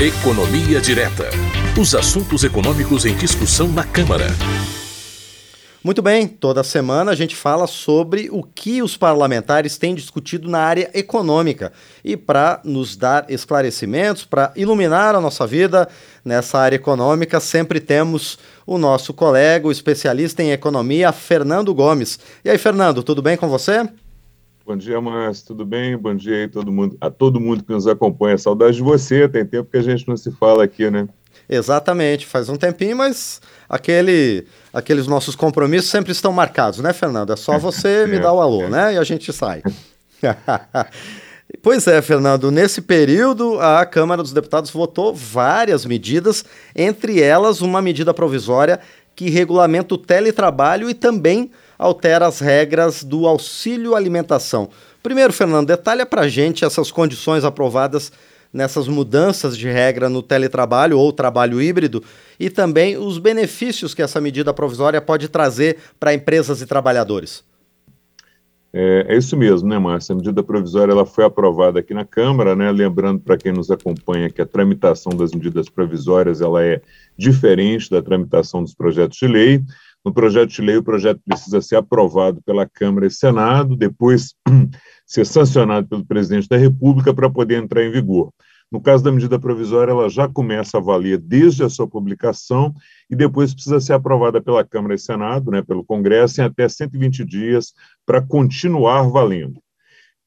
Economia Direta. Os assuntos econômicos em discussão na Câmara. Muito bem, toda semana a gente fala sobre o que os parlamentares têm discutido na área econômica. E para nos dar esclarecimentos, para iluminar a nossa vida nessa área econômica, sempre temos o nosso colega, o especialista em economia, Fernando Gomes. E aí, Fernando, tudo bem com você? Bom dia, Márcio, tudo bem? Bom dia aí todo mundo, a todo mundo que nos acompanha. Saudade de você, tem tempo que a gente não se fala aqui, né? Exatamente, faz um tempinho, mas aquele, aqueles nossos compromissos sempre estão marcados, né, Fernando? É só você me dar o alô, né? E a gente sai. Pois é, Fernando. Nesse período, a Câmara dos Deputados votou várias medidas, entre elas uma medida provisória que regulamenta o teletrabalho e também altera as regras do auxílio alimentação. Primeiro, Fernando, detalha para gente essas condições aprovadas nessas mudanças de regra no teletrabalho ou trabalho híbrido e também os benefícios que essa medida provisória pode trazer para empresas e trabalhadores. É, é, isso mesmo, né, Márcia? A medida provisória ela foi aprovada aqui na Câmara, né? Lembrando para quem nos acompanha que a tramitação das medidas provisórias ela é diferente da tramitação dos projetos de lei. No projeto de lei, o projeto precisa ser aprovado pela Câmara e Senado, depois ser sancionado pelo presidente da República para poder entrar em vigor. No caso da medida provisória, ela já começa a valer desde a sua publicação e depois precisa ser aprovada pela Câmara e Senado, né, pelo Congresso, em até 120 dias para continuar valendo.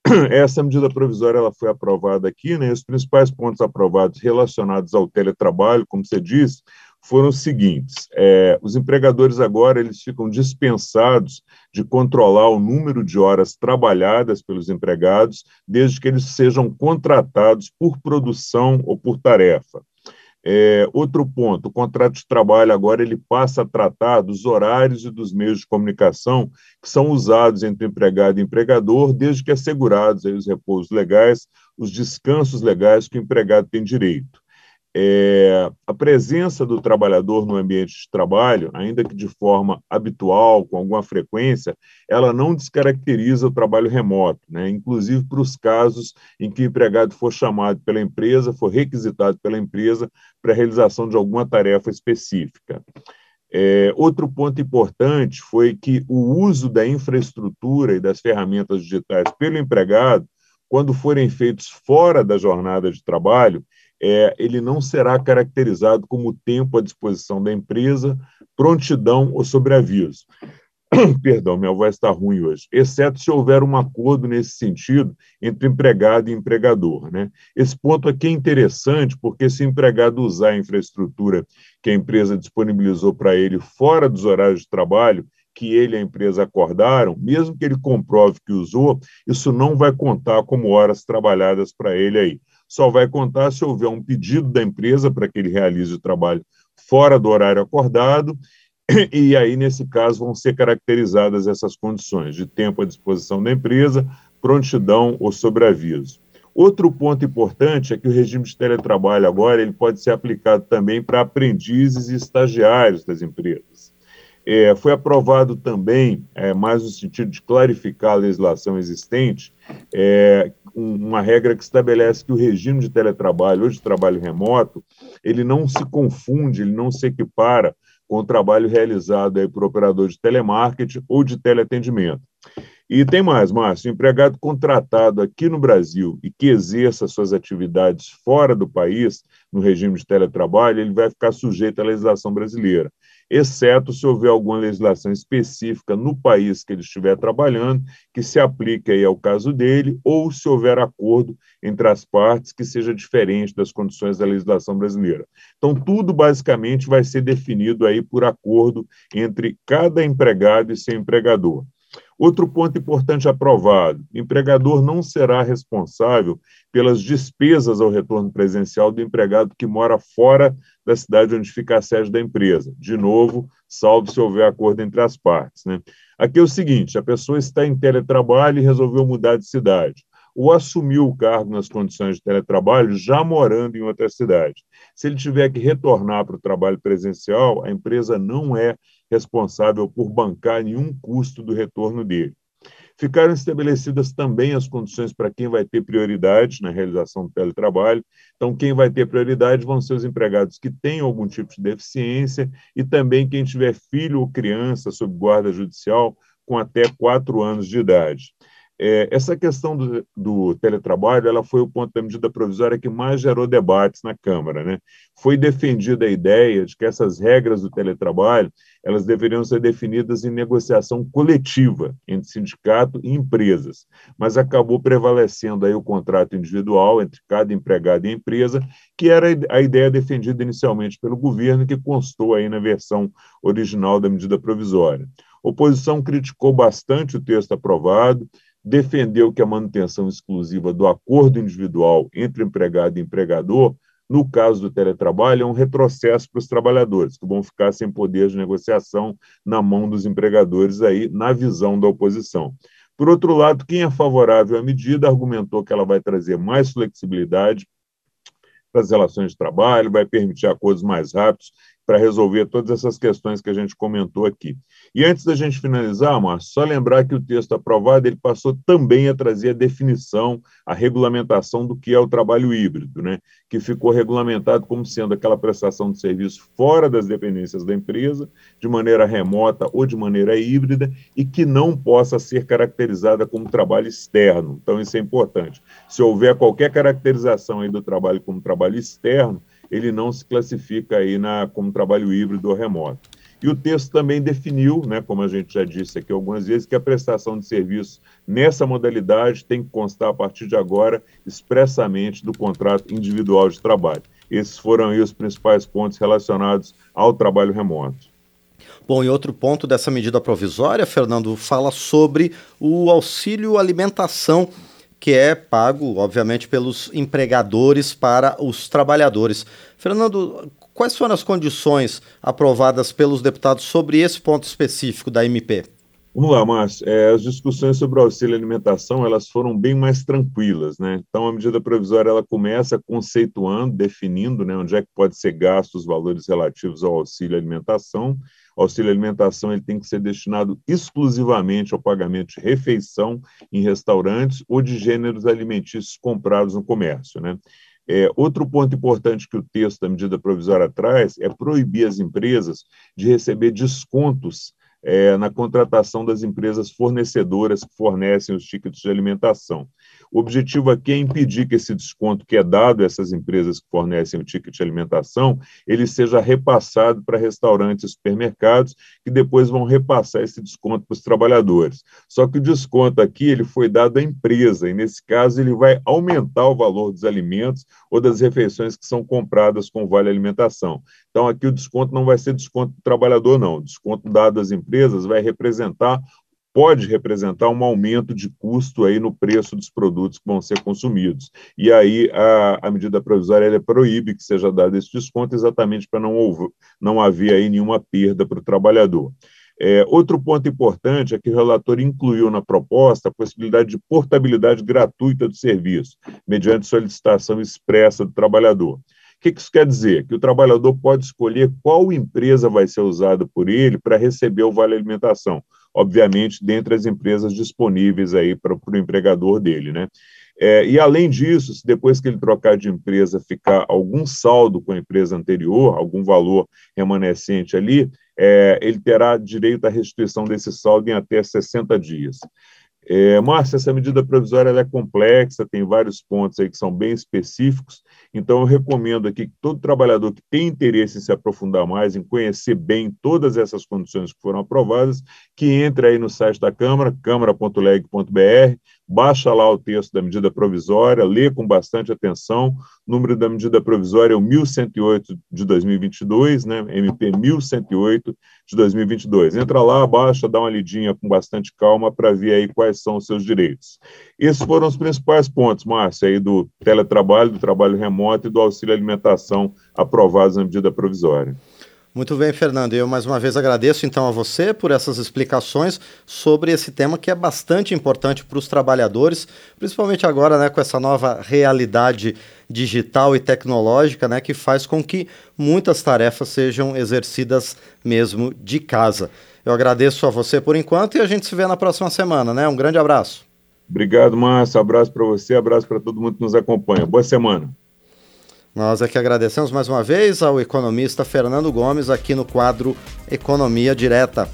Essa medida provisória ela foi aprovada aqui, né, os principais pontos aprovados relacionados ao teletrabalho, como você disse, foram os seguintes: é, os empregadores agora eles ficam dispensados de controlar o número de horas trabalhadas pelos empregados, desde que eles sejam contratados por produção ou por tarefa. É, outro ponto, o contrato de trabalho agora ele passa a tratar dos horários e dos meios de comunicação que são usados entre empregado e empregador, desde que assegurados aí os repousos legais, os descansos legais que o empregado tem direito. É, a presença do trabalhador no ambiente de trabalho, ainda que de forma habitual, com alguma frequência, ela não descaracteriza o trabalho remoto, né? inclusive para os casos em que o empregado for chamado pela empresa, for requisitado pela empresa para a realização de alguma tarefa específica. É, outro ponto importante foi que o uso da infraestrutura e das ferramentas digitais pelo empregado, quando forem feitos fora da jornada de trabalho, é, ele não será caracterizado como tempo à disposição da empresa, prontidão ou sobreaviso. Perdão, minha voz está ruim hoje, exceto se houver um acordo nesse sentido entre empregado e empregador. Né? Esse ponto aqui é interessante, porque se o empregado usar a infraestrutura que a empresa disponibilizou para ele fora dos horários de trabalho, que ele e a empresa acordaram, mesmo que ele comprove que usou, isso não vai contar como horas trabalhadas para ele aí só vai contar se houver um pedido da empresa para que ele realize o trabalho fora do horário acordado, e aí, nesse caso, vão ser caracterizadas essas condições de tempo à disposição da empresa, prontidão ou sobreaviso. Outro ponto importante é que o regime de teletrabalho agora ele pode ser aplicado também para aprendizes e estagiários das empresas. É, foi aprovado também, é, mais no sentido de clarificar a legislação existente, é, uma regra que estabelece que o regime de teletrabalho ou de trabalho remoto, ele não se confunde, ele não se equipara com o trabalho realizado aí por operador de telemarketing ou de teleatendimento. E tem mais, Márcio, empregado contratado aqui no Brasil e que exerça suas atividades fora do país, no regime de teletrabalho, ele vai ficar sujeito à legislação brasileira exceto se houver alguma legislação específica no país que ele estiver trabalhando, que se aplique aí ao caso dele, ou se houver acordo entre as partes que seja diferente das condições da legislação brasileira. Então, tudo basicamente vai ser definido aí por acordo entre cada empregado e seu empregador. Outro ponto importante aprovado: o empregador não será responsável pelas despesas ao retorno presencial do empregado que mora fora da cidade onde fica a sede da empresa. De novo, salvo se houver acordo entre as partes. Né? Aqui é o seguinte: a pessoa está em teletrabalho e resolveu mudar de cidade ou assumiu o cargo nas condições de teletrabalho já morando em outra cidade. Se ele tiver que retornar para o trabalho presencial, a empresa não é responsável por bancar nenhum custo do retorno dele. Ficaram estabelecidas também as condições para quem vai ter prioridade na realização do teletrabalho. Então, quem vai ter prioridade vão ser os empregados que têm algum tipo de deficiência e também quem tiver filho ou criança sob guarda judicial com até quatro anos de idade. É, essa questão do, do, teletrabalho ela foi o ponto da medida provisória que mais gerou debates na Câmara. Né? Foi defendida a ideia de que essas regras do teletrabalho elas deveriam ser definidas em negociação coletiva entre sindicato e empresas, mas acabou prevalecendo aí o contrato individual entre cada empregado e empresa, que era a ideia defendida inicialmente pelo governo, que constou aí na versão original da medida provisória. A oposição criticou bastante o texto aprovado, defendeu que a manutenção exclusiva do acordo individual entre empregado e empregador, no caso do teletrabalho, é um retrocesso para os trabalhadores, que vão ficar sem poder de negociação na mão dos empregadores, aí, na visão da oposição. Por outro lado, quem é favorável à medida argumentou que ela vai trazer mais flexibilidade para as relações de trabalho, vai permitir acordos mais rápidos para resolver todas essas questões que a gente comentou aqui. E antes da gente finalizar, Márcio, só lembrar que o texto aprovado ele passou também a trazer a definição, a regulamentação do que é o trabalho híbrido, né? que ficou regulamentado como sendo aquela prestação de serviço fora das dependências da empresa, de maneira remota ou de maneira híbrida, e que não possa ser caracterizada como trabalho externo. Então, isso é importante. Se houver qualquer caracterização aí do trabalho como trabalho externo, ele não se classifica aí na, como trabalho híbrido ou remoto. E o texto também definiu, né, como a gente já disse aqui algumas vezes, que a prestação de serviço nessa modalidade tem que constar a partir de agora expressamente do contrato individual de trabalho. Esses foram aí os principais pontos relacionados ao trabalho remoto. Bom, e outro ponto dessa medida provisória, Fernando, fala sobre o auxílio alimentação que é pago, obviamente, pelos empregadores para os trabalhadores. Fernando, quais foram as condições aprovadas pelos deputados sobre esse ponto específico da MP? Vamos lá, Márcio. É, as discussões sobre o auxílio alimentação elas foram bem mais tranquilas, né? Então, a medida provisória ela começa conceituando, definindo, né, onde é que pode ser gasto os valores relativos ao auxílio alimentação o auxílio alimentação ele tem que ser destinado exclusivamente ao pagamento de refeição em restaurantes ou de gêneros alimentícios comprados no comércio. Né? É, outro ponto importante que o texto da medida provisória traz é proibir as empresas de receber descontos é, na contratação das empresas fornecedoras que fornecem os tickets de alimentação. O objetivo aqui é impedir que esse desconto que é dado a essas empresas que fornecem o ticket de alimentação, ele seja repassado para restaurantes e supermercados, que depois vão repassar esse desconto para os trabalhadores. Só que o desconto aqui ele foi dado à empresa, e nesse caso ele vai aumentar o valor dos alimentos ou das refeições que são compradas com vale alimentação. Então aqui o desconto não vai ser desconto do trabalhador, não. O desconto dado às empresas vai representar pode representar um aumento de custo aí no preço dos produtos que vão ser consumidos. E aí a, a medida provisória proíbe que seja dado esse desconto exatamente para não, não haver aí nenhuma perda para o trabalhador. É, outro ponto importante é que o relator incluiu na proposta a possibilidade de portabilidade gratuita do serviço, mediante solicitação expressa do trabalhador. O que isso quer dizer? Que o trabalhador pode escolher qual empresa vai ser usada por ele para receber o vale alimentação, obviamente, dentre as empresas disponíveis aí para o empregador dele, né? É, e além disso, se depois que ele trocar de empresa ficar algum saldo com a empresa anterior, algum valor remanescente ali, é, ele terá direito à restituição desse saldo em até 60 dias. É, Márcia, essa medida provisória é complexa, tem vários pontos aí que são bem específicos, então eu recomendo aqui que todo trabalhador que tem interesse em se aprofundar mais, em conhecer bem todas essas condições que foram aprovadas, que entre aí no site da Câmara, câmara.leg.br, baixa lá o texto da medida provisória, lê com bastante atenção. O número da medida provisória é o 1108 de 2022, né? MP 1108 de 2022. Entra lá, baixa, dá uma lidinha com bastante calma para ver aí quais são os seus direitos. Esses foram os principais pontos, Márcia, aí do teletrabalho, do trabalho remoto e do auxílio alimentação aprovados na medida provisória. Muito bem, Fernando. Eu mais uma vez agradeço então a você por essas explicações sobre esse tema que é bastante importante para os trabalhadores, principalmente agora, né, com essa nova realidade digital e tecnológica, né, que faz com que muitas tarefas sejam exercidas mesmo de casa. Eu agradeço a você por enquanto e a gente se vê na próxima semana, né? Um grande abraço. Obrigado, Márcio. Abraço para você, abraço para todo mundo que nos acompanha. Boa semana. Nós aqui agradecemos mais uma vez ao economista Fernando Gomes aqui no quadro Economia Direta.